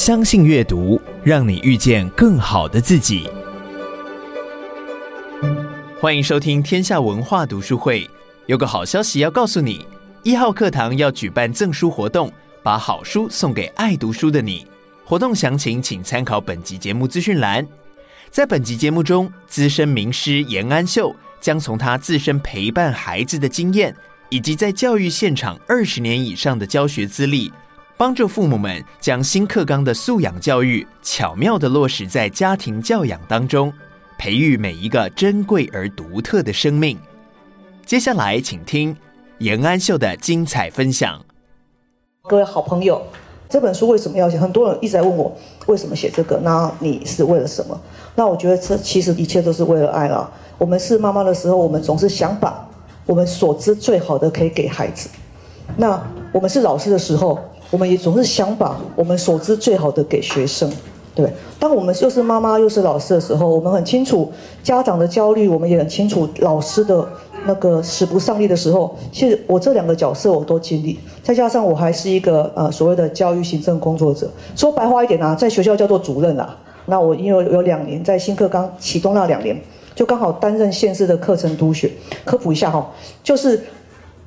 相信阅读，让你遇见更好的自己。欢迎收听天下文化读书会。有个好消息要告诉你：一号课堂要举办赠书活动，把好书送给爱读书的你。活动详情请参考本集节目资讯栏。在本集节目中，资深名师严安秀将从他自身陪伴孩子的经验，以及在教育现场二十年以上的教学资历。帮助父母们将新课纲的素养教育巧妙地落实在家庭教养当中，培育每一个珍贵而独特的生命。接下来，请听颜安秀的精彩分享。各位好朋友，这本书为什么要写？很多人一直在问我为什么写这个？那你是为了什么？那我觉得这其实一切都是为了爱了。我们是妈妈的时候，我们总是想把我们所知最好的可以给孩子。那我们是老师的时候。我们也总是想把我们所知最好的给学生，对。当我们又是妈妈又是老师的时候，我们很清楚家长的焦虑，我们也很清楚老师的那个使不上力的时候。其实我这两个角色我都经历，再加上我还是一个呃所谓的教育行政工作者。说白话一点啊，在学校叫做主任啊。那我因为有两年在新课纲启动那两年，就刚好担任县市的课程督学。科普一下哈，就是。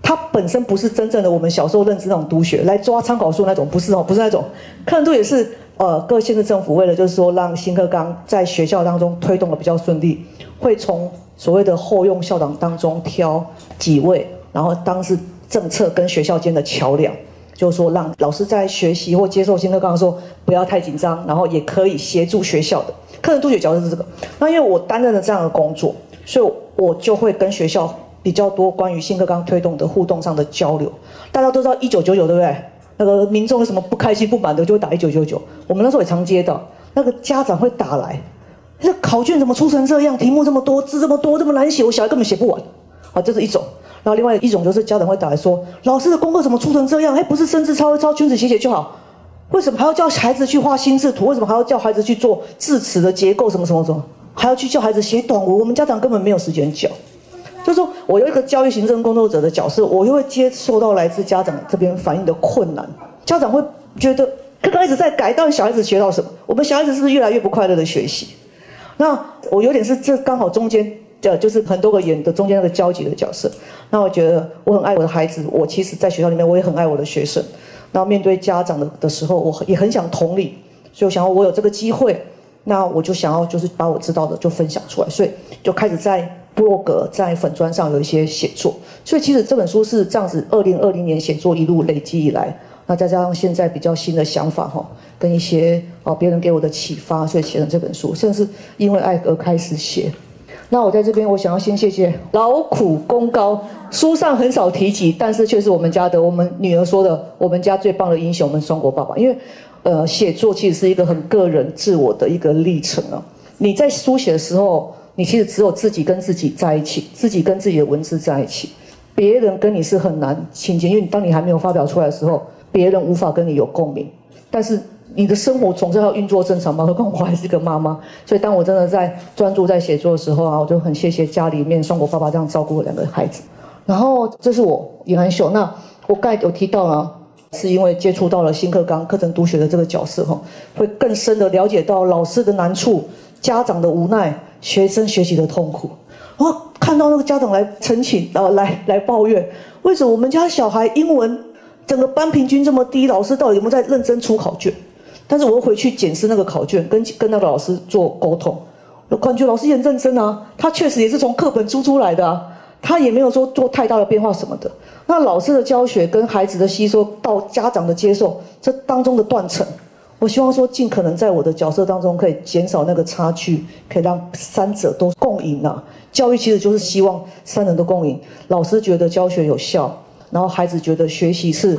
它本身不是真正的我们小时候认知那种督学，来抓参考书那种，不是哦，不是那种。课程督也是呃各县市政府为了就是说让新课纲在学校当中推动的比较顺利，会从所谓的后用校长当中挑几位，然后当是政策跟学校间的桥梁，就是说让老师在学习或接受新课纲的时候不要太紧张，然后也可以协助学校的课程督学角色是这个。那因为我担任了这样的工作，所以我就会跟学校。比较多关于新课纲推动的互动上的交流，大家都知道一九九九对不对？那个民众有什么不开心不满的，就会打一九九九。我们那时候也常接到，那个家长会打来，这考卷怎么出成这样？题目这么多，字这么多，这么难写，我小孩根本写不完。啊，这是一种。然后另外一种就是家长会打来说，老师的功课怎么出成这样？哎，不是生字抄一抄，裙子写写就好，为什么还要叫孩子去画心智图？为什么还要叫孩子去做字词的结构？什么什么什么？还要去叫孩子写短文？我们家长根本没有时间教。就是说我有一个教育行政工作者的角色，我又会接受到来自家长这边反映的困难。家长会觉得课纲一直在改，到底小孩子学到什么？我们小孩子是不是越来越不快乐的学习？那我有点是这刚好中间的，就是很多个演的中间那个交集的角色。那我觉得我很爱我的孩子，我其实在学校里面我也很爱我的学生。那面对家长的的时候，我也很想同理，所以我想要我有这个机会，那我就想要就是把我知道的就分享出来，所以就开始在。部落格在粉砖上有一些写作，所以其实这本书是这样子，二零二零年写作一路累积以来，那再加上现在比较新的想法哈，跟一些哦别人给我的启发，所以写了这本书，甚至因为爱而开始写。那我在这边，我想要先谢谢劳苦功高，书上很少提及，但是却是我们家的，我们女儿说的，我们家最棒的英雄，我们双国爸爸。因为呃，写作其实是一个很个人自我的一个历程啊，你在书写的时候。你其实只有自己跟自己在一起，自己跟自己的文字在一起，别人跟你是很难亲近，因为你当你还没有发表出来的时候，别人无法跟你有共鸣。但是你的生活总是要运作正常嘛，何况我还是个妈妈，所以当我真的在专注在写作的时候啊，我就很谢谢家里面像我爸爸这样照顾我两个孩子。然后这是我颜安秀，那我刚才有提到了，是因为接触到了新课纲课程读学的这个角色哈，会更深的了解到老师的难处，家长的无奈。学生学习的痛苦，我看到那个家长来陈情，然后来来抱怨，为什么我们家小孩英文整个班平均这么低？老师到底有没有在认真出考卷？但是我回去检视那个考卷，跟跟那个老师做沟通，我感觉老师也很认真啊，他确实也是从课本出出来的啊，他也没有说做太大的变化什么的。那老师的教学跟孩子的吸收到家长的接受，这当中的断层。我希望说，尽可能在我的角色当中，可以减少那个差距，可以让三者都共赢啊。教育其实就是希望三人都共赢，老师觉得教学有效，然后孩子觉得学习是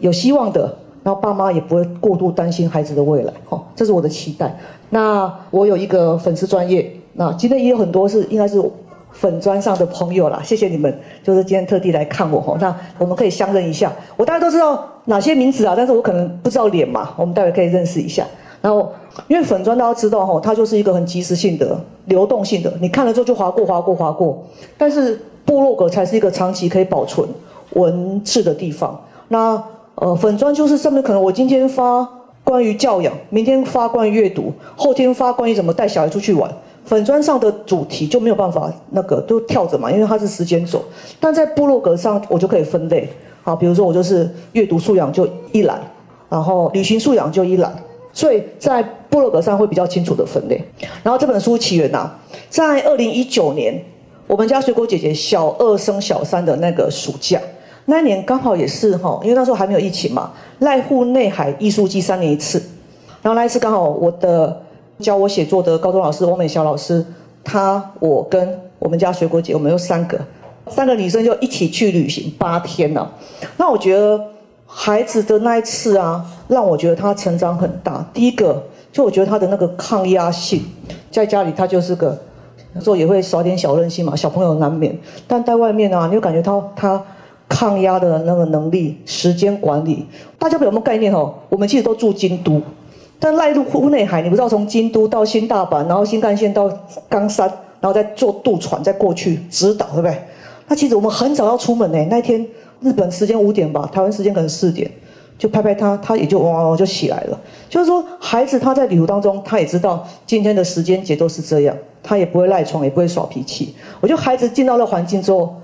有希望的，然后爸妈也不会过度担心孩子的未来。哦，这是我的期待。那我有一个粉丝专业，那今天也有很多是应该是。粉砖上的朋友啦，谢谢你们，就是今天特地来看我哈。那我们可以相认一下，我大家都知道哪些名字啊，但是我可能不知道脸嘛，我们待会可以认识一下。然后，因为粉砖大家知道哈，它就是一个很即时性的、流动性的，你看了之后就划过、划过、划过。但是部落格才是一个长期可以保存文字的地方。那呃，粉砖就是上面可能我今天发关于教养，明天发关于阅读，后天发关于怎么带小孩出去玩。粉砖上的主题就没有办法那个都跳着嘛，因为它是时间轴。但在部落格上，我就可以分类。好，比如说我就是阅读素养就一栏，然后旅行素养就一栏，所以在部落格上会比较清楚的分类。然后这本书起源呐、啊，在二零一九年，我们家水果姐姐小二升小三的那个暑假，那一年刚好也是哈，因为那时候还没有疫情嘛，濑户内海艺术季三年一次，然后那一次刚好我的。教我写作的高中老师欧美小老师，他我跟我们家水果姐，我们有三个，三个女生就一起去旅行八天了。那我觉得孩子的那一次啊，让我觉得他成长很大。第一个，就我觉得他的那个抗压性，在家里他就是个，有时候也会耍点小任性嘛，小朋友难免。但在外面啊，你就感觉他他抗压的那个能力、时间管理，大家有没有概念哦？我们其实都住京都。但濑户内海，你不知道从京都到新大阪，然后新干线到冈山，然后再坐渡船再过去直岛，对不对？那其实我们很早要出门呢。那天日本时间五点吧，台湾时间可能四点，就拍拍他，他也就哇哇就起来了。就是说，孩子他在旅途当中，他也知道今天的时间节奏是这样，他也不会赖床，也不会耍脾气。我觉得孩子进到了环境之后，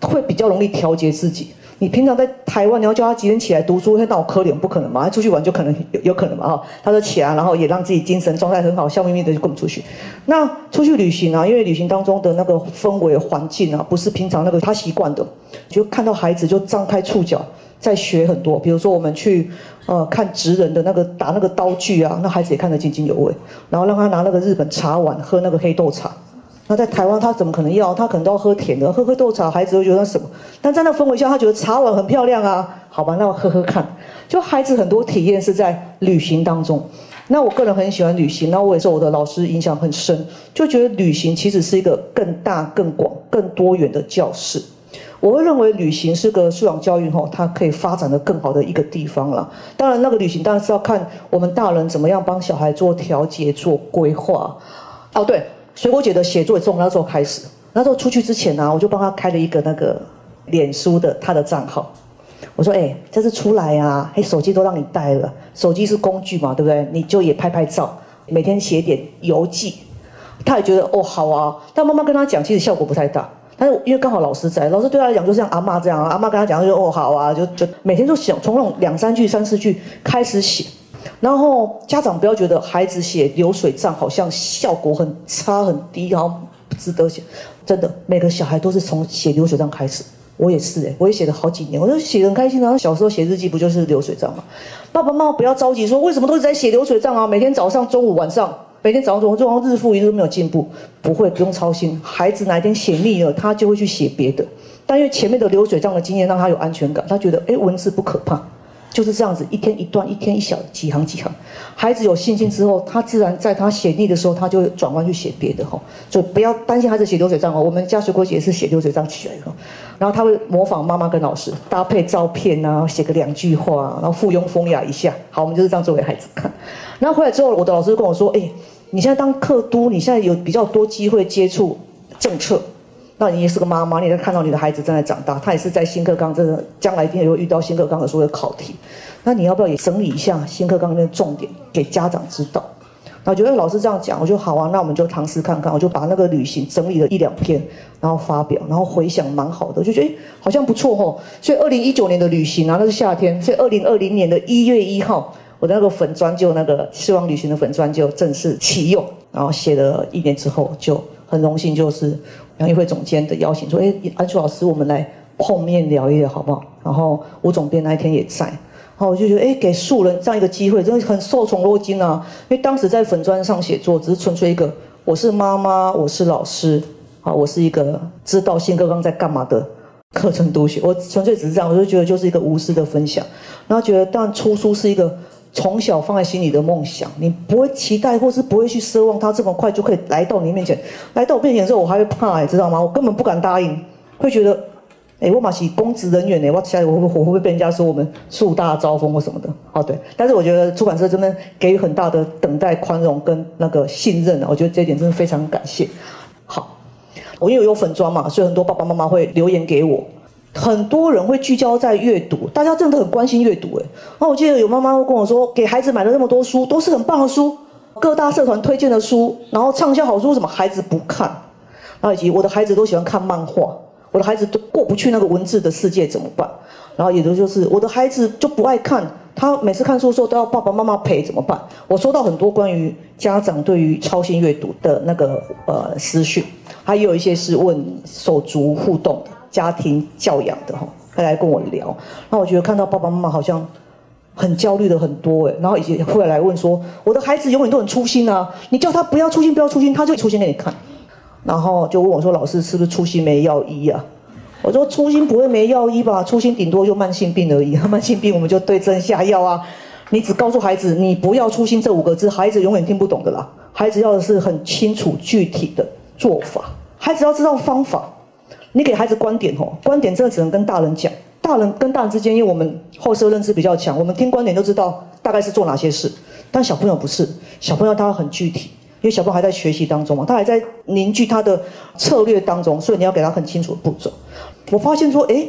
会比较容易调节自己。你平常在台湾，你要叫他几点起来读书，他那我可怜不可能嘛？他出去玩就可能有有可能嘛？哈，他说起来，然后也让自己精神状态很好，笑眯眯的就跟我们出去。那出去旅行啊，因为旅行当中的那个氛围环境啊，不是平常那个他习惯的，就看到孩子就张开触角在学很多。比如说我们去呃看职人的那个打那个刀具啊，那孩子也看得津津有味。然后让他拿那个日本茶碗喝那个黑豆茶。那在台湾，他怎么可能要？他可能都要喝甜的，喝喝豆茶，孩子会觉得什么？但在那氛围下，他觉得茶碗很漂亮啊。好吧，那我喝喝看。就孩子很多体验是在旅行当中。那我个人很喜欢旅行，那我也受我的老师影响很深，就觉得旅行其实是一个更大、更广、更多元的教室。我会认为旅行是个素养教育吼，它可以发展得更好的一个地方了。当然，那个旅行当然是要看我们大人怎么样帮小孩做调节、做规划。哦，对。水果姐的写作也从那时候开始，那时候出去之前呢、啊，我就帮她开了一个那个脸书的她的账号。我说：“哎、欸，这次出来啊，哎，手机都让你带了，手机是工具嘛，对不对？你就也拍拍照，每天写点游记。”她也觉得哦好啊，但妈妈跟她讲，其实效果不太大。但是因为刚好老师在，老师对她来讲就像阿妈这样，阿妈跟她讲就哦好啊，就就每天就想从那种两三句、三四句开始写。然后家长不要觉得孩子写流水账好像效果很差很低，然后不值得写。真的，每个小孩都是从写流水账开始。我也是诶，我也写了好几年，我就写得很开心啊。小时候写日记不就是流水账吗？爸爸妈妈不要着急说，为什么都是在写流水账啊？每天早上、中午、晚上，每天早上、中午，就好像日复一日都没有进步。不会，不用操心。孩子哪一天写腻了，他就会去写别的。但因为前面的流水账的经验让他有安全感，他觉得诶，文字不可怕。就是这样子，一天一段，一天一小几行几行。孩子有信心之后，他自然在他写腻的时候，他就转弯去写别的哈。所以不要担心孩子写流水账哦。我们家水果姐是写流水账起来的，然后他会模仿妈妈跟老师搭配照片啊，写个两句话，然后附庸风雅一下。好，我们就是这样做给孩子看。然后回来之后，我的老师就跟我说：“哎，你现在当课督，你现在有比较多机会接触政策。”那你也是个妈妈，你在看到你的孩子正在长大，他也是在新课纲，这个将来一定也会遇到新课纲的所有考题。那你要不要也整理一下新课纲里面的重点给家长知道？那我觉得老师这样讲，我就好啊，那我们就尝试看看，我就把那个旅行整理了一两篇，然后发表，然后回想蛮好的，就觉得好像不错哦。所以二零一九年的旅行啊，那是夏天，所以二零二零年的一月一号，我的那个粉专就那个希望旅行的粉专就正式启用，然后写了一年之后就。很荣幸，就是杨议会总监的邀请，说：“哎，安楚老师，我们来碰面聊一聊，好不好？”然后吴总编那一天也在，然后我就觉得，哎，给素人这样一个机会，真的很受宠若惊啊！因为当时在粉砖上写作，只是纯粹一个，我是妈妈，我是老师，啊，我是一个知道新课纲在干嘛的课程读写，我纯粹只是这样，我就觉得就是一个无私的分享，然后觉得，当然出书是一个。从小放在心里的梦想，你不会期待，或是不会去奢望他这么快就可以来到你面前。来到我面前的时候，我还会怕，你知道吗？我根本不敢答应，会觉得，哎，我马是公职人员呢，我下来我会我会不会被人家说我们树大招风或什么的？哦，对。但是我觉得出版社真的给予很大的等待、宽容跟那个信任啊，我觉得这一点真的非常感谢。好，我因为有粉专嘛，所以很多爸爸妈妈会留言给我。很多人会聚焦在阅读，大家真的很关心阅读。哎，那我记得有妈妈会跟我说，给孩子买了那么多书，都是很棒的书，各大社团推荐的书，然后畅销好书，什么孩子不看？然后以及我的孩子都喜欢看漫画，我的孩子都过不去那个文字的世界怎么办？然后也都就是我的孩子就不爱看，他每次看书的时候都要爸爸妈妈陪，怎么办？我收到很多关于家长对于超新阅读的那个呃私讯，还有一些是问手足互动的。家庭教养的哈，他来跟我聊，那我觉得看到爸爸妈妈好像很焦虑的很多哎，然后以及会来问说，我的孩子永远都很粗心啊，你叫他不要粗心不要粗心，他就粗心给你看，然后就问我说，老师是不是粗心没药医啊？我说粗心不会没药医吧，粗心顶多就慢性病而已，慢性病我们就对症下药啊，你只告诉孩子你不要粗心这五个字，孩子永远听不懂的啦，孩子要的是很清楚具体的做法，孩子要知道方法。你给孩子观点哦，观点真的只能跟大人讲。大人跟大人之间，因为我们后设认知比较强，我们听观点都知道大概是做哪些事。但小朋友不是，小朋友他很具体，因为小朋友还在学习当中嘛，他还在凝聚他的策略当中，所以你要给他很清楚的步骤。我发现说，哎，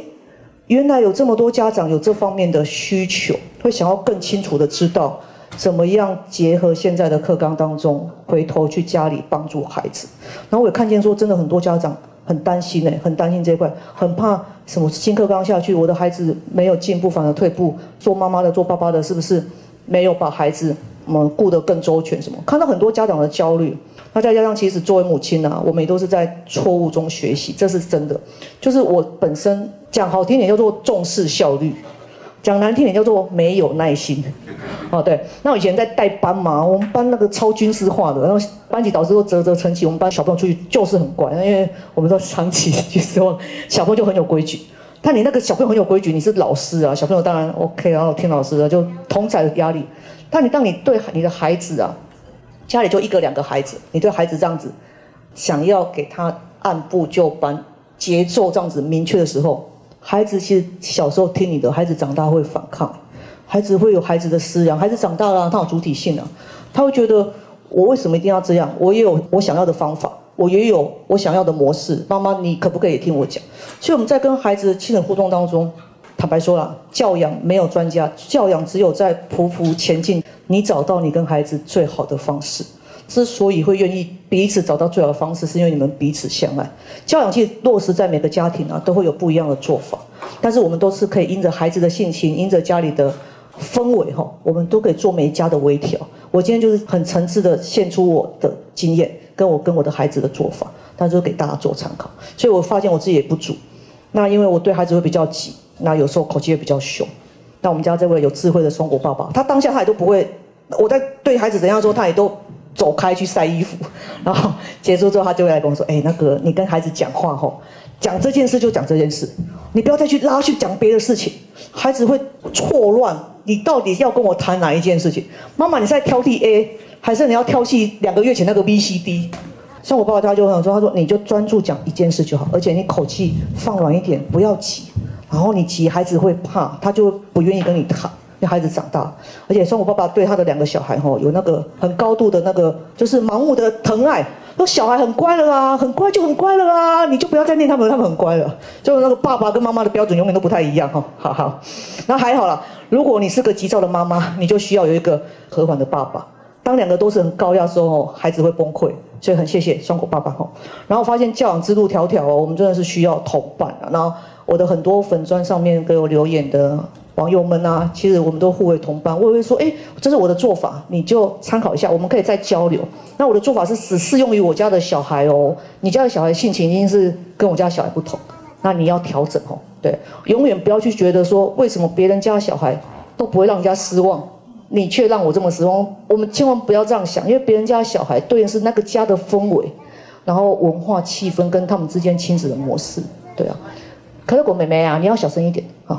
原来有这么多家长有这方面的需求，会想要更清楚的知道怎么样结合现在的课纲当中，回头去家里帮助孩子。然后我也看见说，真的很多家长。很担心呢，很担心这一块，很怕什么新课纲下去，我的孩子没有进步，反而退步。做妈妈的，做爸爸的，是不是没有把孩子我们顾得更周全？什么？看到很多家长的焦虑，那再加上其实作为母亲呢、我们也都是在错误中学习，这是真的。就是我本身讲好听点叫做重视效率。讲难听点叫做没有耐心，哦对，那我以前在带班嘛，我们班那个超军事化的，然后班级导师都啧啧称奇，我们班小朋友出去就是很乖，因为我们都长期去希望小朋友就很有规矩。但你那个小朋友很有规矩，你是老师啊，小朋友当然 OK，然后听老师的就同在的压力。但你当你对你的孩子啊，家里就一个两个孩子，你对孩子这样子，想要给他按部就班、节奏这样子明确的时候。孩子其实小时候听你的，孩子长大会反抗，孩子会有孩子的思想，孩子长大了他有主体性了，他会觉得我为什么一定要这样？我也有我想要的方法，我也有我想要的模式。妈妈，你可不可以听我讲？所以我们在跟孩子的亲子互动当中，坦白说了，教养没有专家，教养只有在匍匐前进，你找到你跟孩子最好的方式。之所以会愿意彼此找到最好的方式，是因为你们彼此相爱。教养其实落实在每个家庭啊，都会有不一样的做法。但是我们都是可以因着孩子的性情，因着家里的氛围哈，我们都可以做每一家的微调。我今天就是很诚挚的献出我的经验，跟我跟我的孩子的做法，但是给大家做参考。所以我发现我自己也不足。那因为我对孩子会比较急，那有时候口气也比较凶。那我们家这位有智慧的双果爸爸，他当下他也都不会，我在对孩子怎样说，他也都。走开去晒衣服，然后结束之后，他就会来跟我说：“哎，那个你跟孩子讲话吼，讲这件事就讲这件事，你不要再去拉去讲别的事情，孩子会错乱。你到底要跟我谈哪一件事情？妈妈，你是在挑剔 A，还是你要挑剔两个月前那个 B、C、D？像我爸爸他就很说，他说你就专注讲一件事就好，而且你口气放软一点，不要急。然后你急，孩子会怕，他就不愿意跟你谈。”因为孩子长大，而且说我爸爸对他的两个小孩吼有那个很高度的那个就是盲目的疼爱，说小孩很乖了啊，很乖就很乖了啊，你就不要再念他们，他们很乖了。就那个爸爸跟妈妈的标准永远都不太一样哈，好好，那还好啦，如果你是个急躁的妈妈，你就需要有一个和缓的爸爸。当两个都是很高压的时候，孩子会崩溃。所以很谢谢双果爸爸吼。然后发现教养之路迢迢哦，我们真的是需要同伴啊。然后我的很多粉砖上面给我留言的。网友们啊，其实我们都互为同伴。我也会说，哎，这是我的做法，你就参考一下，我们可以再交流。那我的做法是只适用于我家的小孩哦，你家的小孩性情一定是跟我家小孩不同，那你要调整哦。对，永远不要去觉得说，为什么别人家的小孩都不会让人家失望，你却让我这么失望。我们千万不要这样想，因为别人家的小孩对应是那个家的氛围，然后文化气氛跟他们之间亲子的模式。对啊，可乐果妹妹啊，你要小声一点啊。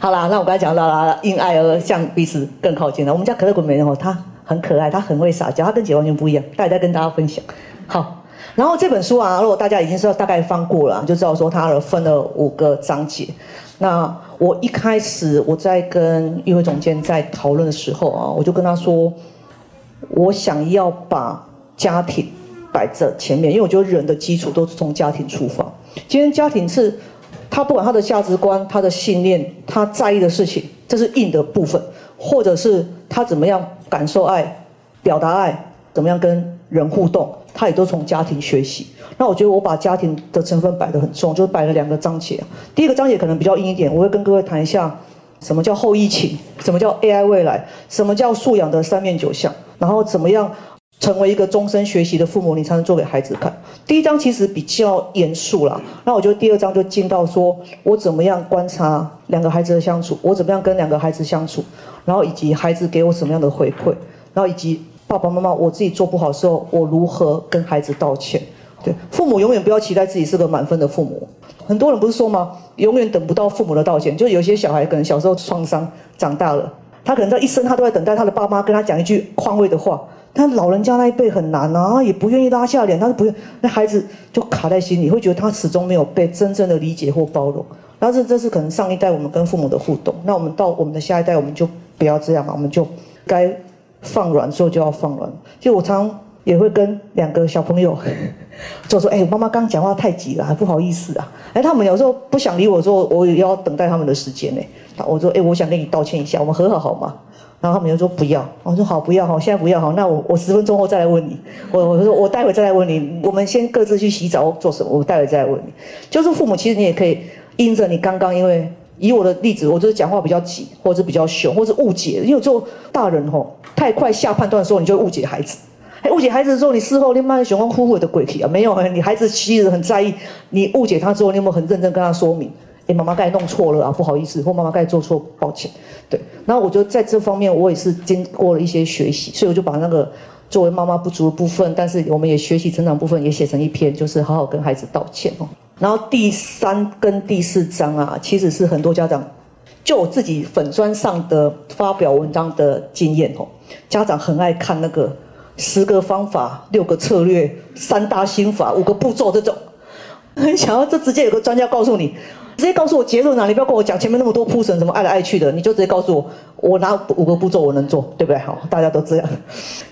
好啦，那我刚才讲到了，因爱而向彼此更靠近了。我们家可乐果妹妹哦，她很可爱，她很会撒娇，她跟姐完全不一样。大家跟大家分享。好，然后这本书啊，如果大家已经知道大概翻过了，就知道说它分了五个章节。那我一开始我在跟议会总监在讨论的时候啊，我就跟他说，我想要把家庭摆在前面，因为我觉得人的基础都是从家庭出发。今天家庭是。他不管他的价值观、他的信念、他在意的事情，这是硬的部分，或者是他怎么样感受爱、表达爱，怎么样跟人互动，他也都从家庭学习。那我觉得我把家庭的成分摆得很重，就是摆了两个章节。第一个章节可能比较硬一点，我会跟各位谈一下什么叫后疫情，什么叫 AI 未来，什么叫素养的三面九项，然后怎么样。成为一个终身学习的父母，你才能做给孩子看。第一章其实比较严肃啦，那我觉得第二章就进到说，我怎么样观察两个孩子的相处，我怎么样跟两个孩子相处，然后以及孩子给我什么样的回馈，然后以及爸爸妈妈我自己做不好的时候，我如何跟孩子道歉。对，父母永远不要期待自己是个满分的父母。很多人不是说吗？永远等不到父母的道歉。就有些小孩可能小时候创伤，长大了，他可能在一生他都在等待他的爸妈跟他讲一句宽慰的话。但老人家那一辈很难啊，也不愿意拉下脸，他是不愿，那孩子就卡在心里，会觉得他始终没有被真正的理解或包容。然后这这是可能上一代我们跟父母的互动，那我们到我们的下一代，我们就不要这样嘛，我们就该放软时候就要放软。就我常常也会跟两个小朋友 就说：“哎，妈妈刚讲话太急了，不好意思啊。”哎，他们有时候不想理我说，我也要等待他们的时间呢。我说：“哎，我想跟你道歉一下，我们和好好吗？”然后他们就说不要，我说好不要哈，现在不要哈，那我我十分钟后再来问你，我我说我待会再来问你，我们先各自去洗澡做什么，我待会再来问你。就是父母其实你也可以因着你刚刚因为以我的例子，我就是讲话比较急，或者是比较凶，或者是误解，因为做大人吼太快下判断的时候，你就误解孩子。哎，误解孩子的时候，你事后你慢慢喜欢呼呼的鬼气啊，没有，你孩子其实很在意，你误解他之后，你有没有很认真跟他说明？哎，妈妈刚才弄错了啊，不好意思，或妈妈刚才做错，抱歉。对，然后我觉得在这方面我也是经过了一些学习，所以我就把那个作为妈妈不足的部分，但是我们也学习成长部分也写成一篇，就是好好跟孩子道歉哦。然后第三跟第四章啊，其实是很多家长就我自己粉砖上的发表文章的经验哦，家长很爱看那个十个方法、六个策略、三大心法、五个步骤这种，很想要这直接有个专家告诉你。直接告诉我结论啊！你不要跟我讲前面那么多铺陈，什么爱来爱去的，你就直接告诉我，我哪五个步骤我能做，对不对？好，大家都这样。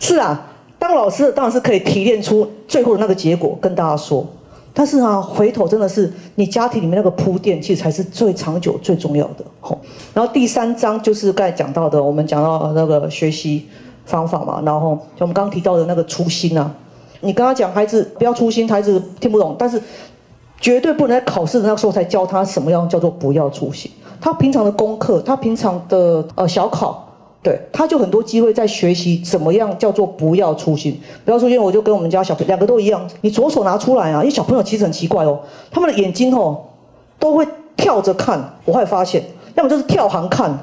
是啊，当老师当然是可以提炼出最后的那个结果跟大家说，但是啊，回头真的是你家庭里面那个铺垫，其实才是最长久、最重要的。好，然后第三章就是刚才讲到的，我们讲到那个学习方法嘛，然后就我们刚刚提到的那个初心啊，你跟他讲孩子不要粗心，孩子听不懂，但是。绝对不能在考试的那个时候才教他什么样叫做不要粗心。他平常的功课，他平常的呃小考，对，他就很多机会在学习怎么样叫做不要粗心。不要粗心，我就跟我们家小朋友两个都一样，你左手拿出来啊，因为小朋友其实很奇怪哦，他们的眼睛哦都会跳着看。我会发现，要么就是跳行看，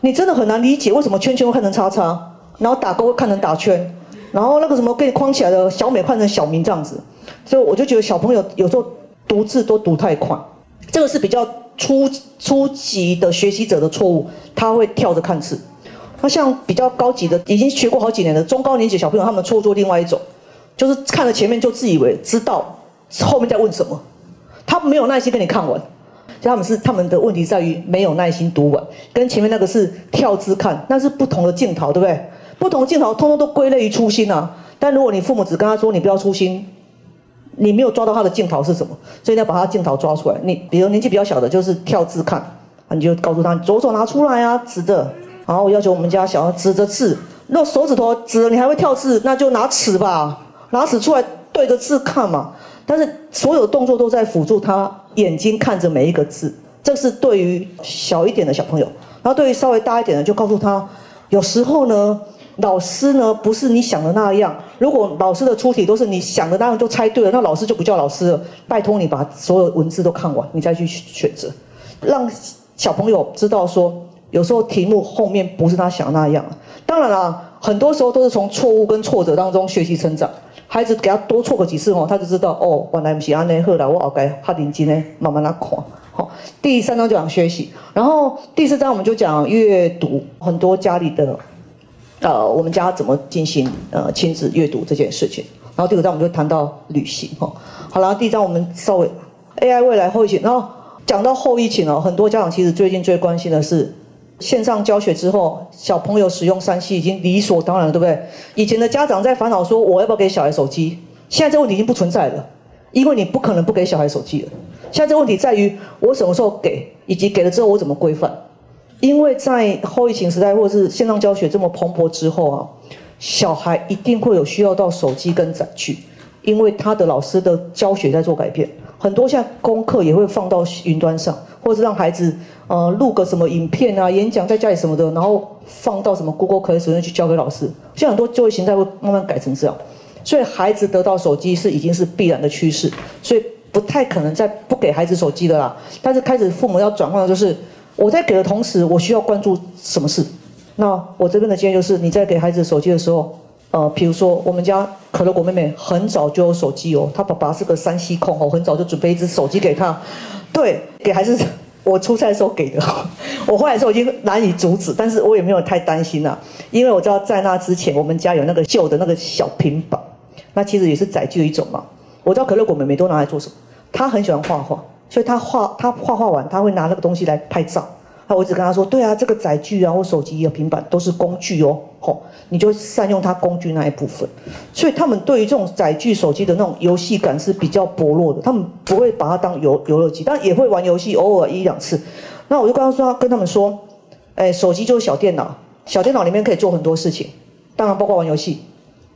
你真的很难理解为什么圈圈会看成叉叉，然后打勾看成打圈，然后那个什么可以框起来的小美看成小明这样子。所以我就觉得小朋友有时候。读字都读太快，这个是比较初初级的学习者的错误，他会跳着看字。那像比较高级的，已经学过好几年的中高年级小朋友，他们错做另外一种，就是看了前面就自以为知道后面在问什么，他没有耐心跟你看完。就他们是他们的问题在于没有耐心读完，跟前面那个是跳字看，那是不同的镜头，对不对？不同的镜头通通都归类于粗心啊。但如果你父母只跟他说你不要粗心。你没有抓到他的镜头是什么，所以你要把他镜头抓出来。你比如年纪比较小的，就是跳字看，你就告诉他，左手拿出来啊，指着。然后要求我们家小孩指着字，那手指头指着你还会跳字，那就拿尺吧，拿尺出来对着字看嘛。但是所有动作都在辅助他眼睛看着每一个字，这是对于小一点的小朋友。然后对于稍微大一点的，就告诉他，有时候呢。老师呢，不是你想的那样。如果老师的出题都是你想的那样，就猜对了，那老师就不叫老师了。拜托你把所有文字都看完，你再去选择，让小朋友知道说，有时候题目后面不是他想的那样。当然啦，很多时候都是从错误跟挫折当中学习成长。孩子给他多错个几次哦，他就知道哦，原来不是安内后来我后该哈定金呢，慢慢来看。好，第三章就讲学习，然后第四章我们就讲阅读，很多家里的。呃，我们家怎么进行呃亲子阅读这件事情？然后第五章我们就谈到旅行哈。好了，第一章我们稍微 AI 未来后疫情，然后讲到后疫情哦，很多家长其实最近最关心的是线上教学之后，小朋友使用三 C 已经理所当然了，对不对？以前的家长在烦恼说我要不要给小孩手机，现在这问题已经不存在了，因为你不可能不给小孩手机了。现在这个问题在于我什么时候给，以及给了之后我怎么规范。因为在后疫情时代或者是线上教学这么蓬勃之后啊，小孩一定会有需要到手机跟载具，因为他的老师的教学在做改变，很多像功课也会放到云端上，或者是让孩子呃录个什么影片啊、演讲在家里什么的，然后放到什么 Google Classroom 去教给老师。现在很多就业形态会慢慢改成这样，所以孩子得到手机是已经是必然的趋势，所以不太可能再不给孩子手机的啦。但是开始父母要转换的就是。我在给的同时，我需要关注什么事？那我这边的建议就是，你在给孩子手机的时候，呃，比如说我们家可乐果妹妹很早就有手机哦，她爸爸是个山西控哦，很早就准备一只手机给她。对，给孩子，我出差的时候给的，我后来的时候已经难以阻止，但是我也没有太担心啊，因为我知道在那之前，我们家有那个旧的那个小平板，那其实也是载具一种嘛。我知道可乐果妹妹都拿来做什么，她很喜欢画画。所以他画，他画画完，他会拿那个东西来拍照。那我一直跟他说，对啊，这个载具啊，或手机啊、平板都是工具哦，吼，你就善用它工具那一部分。所以他们对于这种载具手机的那种游戏感是比较薄弱的，他们不会把它当游游乐机，但也会玩游戏，偶尔一两次。那我就跟他说，跟他们说，哎，手机就是小电脑，小电脑里面可以做很多事情，当然包括玩游戏，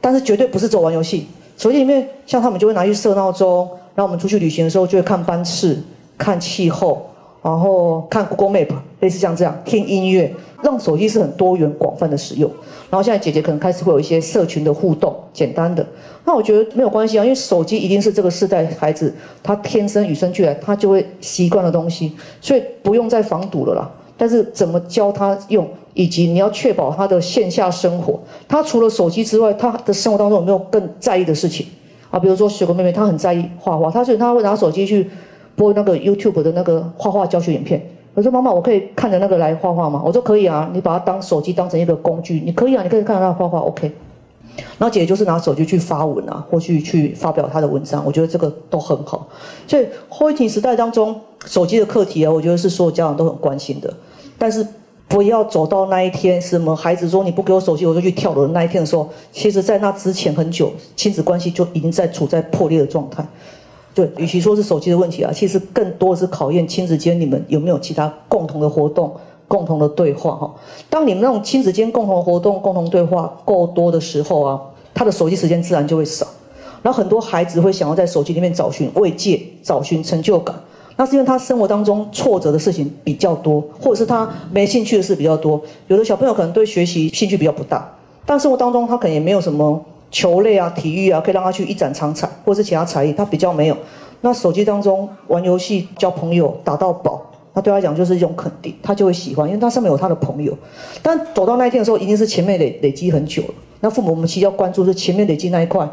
但是绝对不是只玩游戏。手机里面，像他们就会拿去设闹钟。那我们出去旅行的时候，就会看班次、看气候，然后看 Google Map，类似像这样听音乐，让手机是很多元广泛的使用。然后现在姐姐可能开始会有一些社群的互动，简单的。那我觉得没有关系啊，因为手机一定是这个世代孩子他天生与生俱来，他就会习惯的东西，所以不用再防堵了啦。但是怎么教他用，以及你要确保他的线下生活，他除了手机之外，他的生活当中有没有更在意的事情？啊，比如说雪果妹妹，她很在意画画，她所以她会拿手机去播那个 YouTube 的那个画画教学影片。我说妈妈，我可以看着那个来画画吗？我说可以啊，你把它当手机当成一个工具，你可以啊，你可以看着她画画，OK。然后姐姐就是拿手机去发文啊，或去去发表她的文章，我觉得这个都很好。所以后疫情时代当中，手机的课题啊，我觉得是所有家长都很关心的，但是。不要走到那一天，什么孩子说你不给我手机，我就去跳楼的那一天的时候，其实在那之前很久，亲子关系就已经在处在破裂的状态。对，与其说是手机的问题啊，其实更多的是考验亲子间你们有没有其他共同的活动、共同的对话哈。当你们那种亲子间共同活动、共同对话够多的时候啊，他的手机时间自然就会少。然后很多孩子会想要在手机里面找寻慰藉、找寻成就感。那是因为他生活当中挫折的事情比较多，或者是他没兴趣的事比较多。有的小朋友可能对学习兴趣比较不大，但生活当中他可能也没有什么球类啊、体育啊，可以让他去一展长才，或者是其他才艺，他比较没有。那手机当中玩游戏、交朋友、打到宝，那对他讲就是一种肯定，他就会喜欢，因为他上面有他的朋友。但走到那一天的时候，一定是前面累累积很久了。那父母我们其实要关注是前面累积那一块。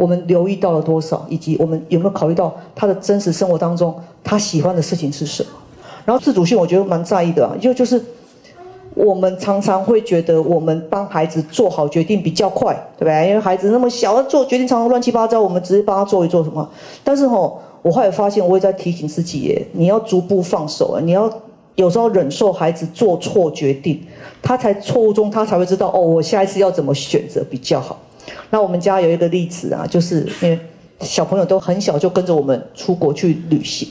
我们留意到了多少，以及我们有没有考虑到他的真实生活当中他喜欢的事情是什么？然后自主性，我觉得蛮在意的啊，就就是我们常常会觉得我们帮孩子做好决定比较快，对不对？因为孩子那么小，做决定常常乱七八糟，我们直接帮他做一做什么？但是吼，我后来发现，我也在提醒自己耶，你要逐步放手啊，你要有时候忍受孩子做错决定，他才错误中他才会知道哦，我下一次要怎么选择比较好。那我们家有一个例子啊，就是因为小朋友都很小就跟着我们出国去旅行，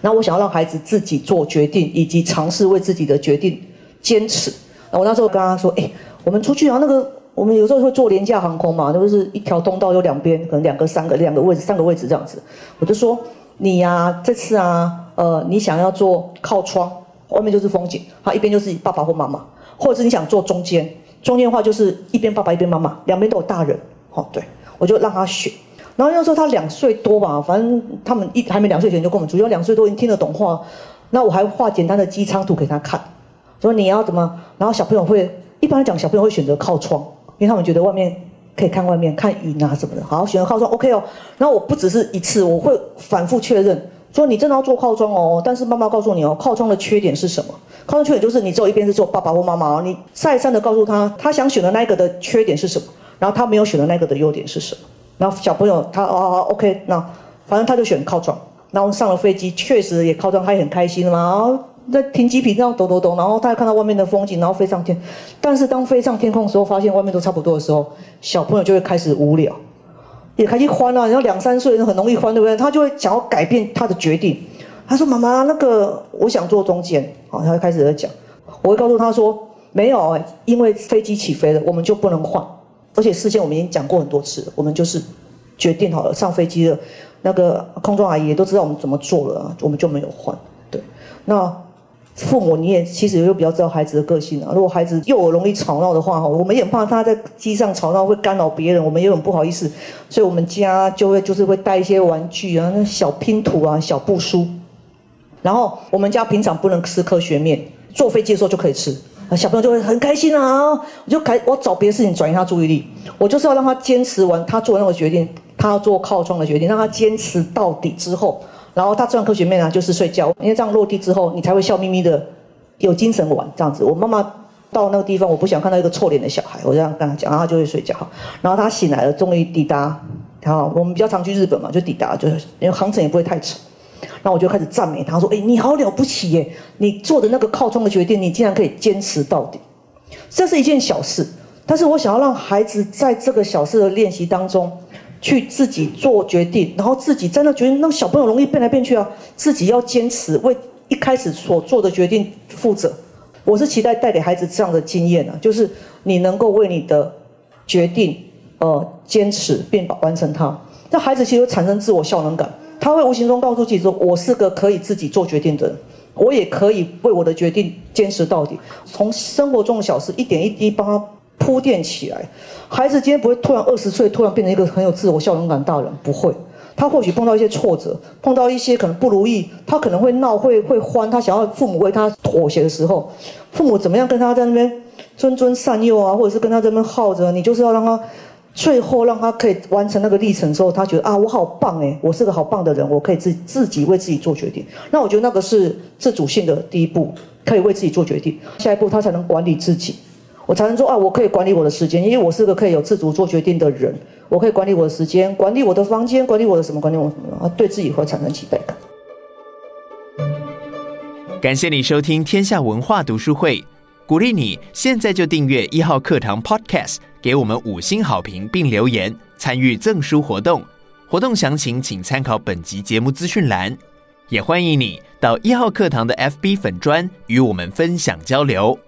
那我想要让孩子自己做决定，以及尝试为自己的决定坚持。那我那时候跟他说：“哎，我们出去啊，那个我们有时候会坐廉价航空嘛，就是一条通道有两边，可能两个、三个、两个位置、三个位置这样子。我就说你呀，这次啊，呃，你想要坐靠窗，外面就是风景，好，一边就是爸爸或妈妈，或者是你想坐中间。”中间的话就是一边爸爸一边妈妈，两边都有大人，哦，对，我就让他选。然后那时候他两岁多吧，反正他们一还没两岁前就跟我们出去，两岁多已经听得懂话。那我还画简单的机舱图给他看，说你要怎么？然后小朋友会一般来讲，小朋友会选择靠窗，因为他们觉得外面可以看外面看云啊什么的。好，选择靠窗，OK 哦。然后我不只是一次，我会反复确认。说你真的要做靠窗哦，但是妈妈告诉你哦，靠窗的缺点是什么？靠窗缺点就是你只有一边是做爸爸或妈妈。你再三的告诉他，他想选的那个的缺点是什么，然后他没有选的那个的优点是什么。然后小朋友他哦 OK，那反正他就选靠窗。然后上了飞机，确实也靠窗，他也很开心嘛。然后在停机坪上抖抖抖，然后他还看到外面的风景，然后飞上天。但是当飞上天空的时候，发现外面都差不多的时候，小朋友就会开始无聊。也开始欢了，然后两三岁人很容易欢，对不对？他就会想要改变他的决定。他说：“妈妈，那个我想坐中间。”好，他就开始在讲。我会告诉他说：“没有，因为飞机起飞了，我们就不能换。而且事先我们已经讲过很多次了，我们就是决定好了上飞机了。那个空中阿姨也都知道我们怎么做了，我们就没有换。对，那。”父母，你也其实又比较知道孩子的个性啊。如果孩子幼儿容易吵闹的话，哈，我们也怕他在机上吵闹会干扰别人，我们也很不好意思，所以我们家就会就是会带一些玩具啊，那小拼图啊，小布书。然后我们家平常不能吃科学面，坐飞机的时候就可以吃，小朋友就会很开心啊。我就开我找别的事情转移他注意力，我就是要让他坚持完他做那个决定，他要做靠窗的决定，让他坚持到底之后。然后他吃完科学面啊，就是睡觉，因为这样落地之后，你才会笑眯眯的，有精神玩这样子。我妈妈到那个地方，我不想看到一个臭脸的小孩，我这样跟他讲，然后他就会睡觉。然后他醒来了，终于抵达。好，我们比较常去日本嘛，就抵达，就是因为航程也不会太长。然后我就开始赞美他，说：“哎，你好了不起耶！你做的那个靠窗的决定，你竟然可以坚持到底。这是一件小事，但是我想要让孩子在这个小事的练习当中。”去自己做决定，然后自己在那决定，那小朋友容易变来变去啊。自己要坚持为一开始所做的决定负责。我是期待带给孩子这样的经验啊，就是你能够为你的决定呃坚持并完成它。那孩子其实会产生自我效能感，他会无形中告诉自己说：“我是个可以自己做决定的人，我也可以为我的决定坚持到底。”从生活中的小事一点一滴帮他。铺垫起来，孩子今天不会突然二十岁突然变成一个很有自我效能感大人，不会。他或许碰到一些挫折，碰到一些可能不如意，他可能会闹，会会欢。他想要父母为他妥协的时候，父母怎么样跟他在那边谆谆善诱啊，或者是跟他在那边耗着，你就是要让他最后让他可以完成那个历程之后，他觉得啊，我好棒诶，我是个好棒的人，我可以自自己为自己做决定。那我觉得那个是自主性的第一步，可以为自己做决定。下一步他才能管理自己。我才能说啊，我可以管理我的时间，因为我是个可以有自主做决定的人。我可以管理我的时间，管理我的房间，管理我的什么，管理我什么啊，对自己会产生期待感。感谢你收听天下文化读书会，鼓励你现在就订阅一号课堂 Podcast，给我们五星好评并留言，参与赠书活动。活动详情请参考本集节目资讯栏。也欢迎你到一号课堂的 FB 粉砖与我们分享交流。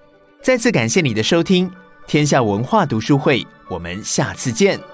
再次感谢你的收听，天下文化读书会，我们下次见。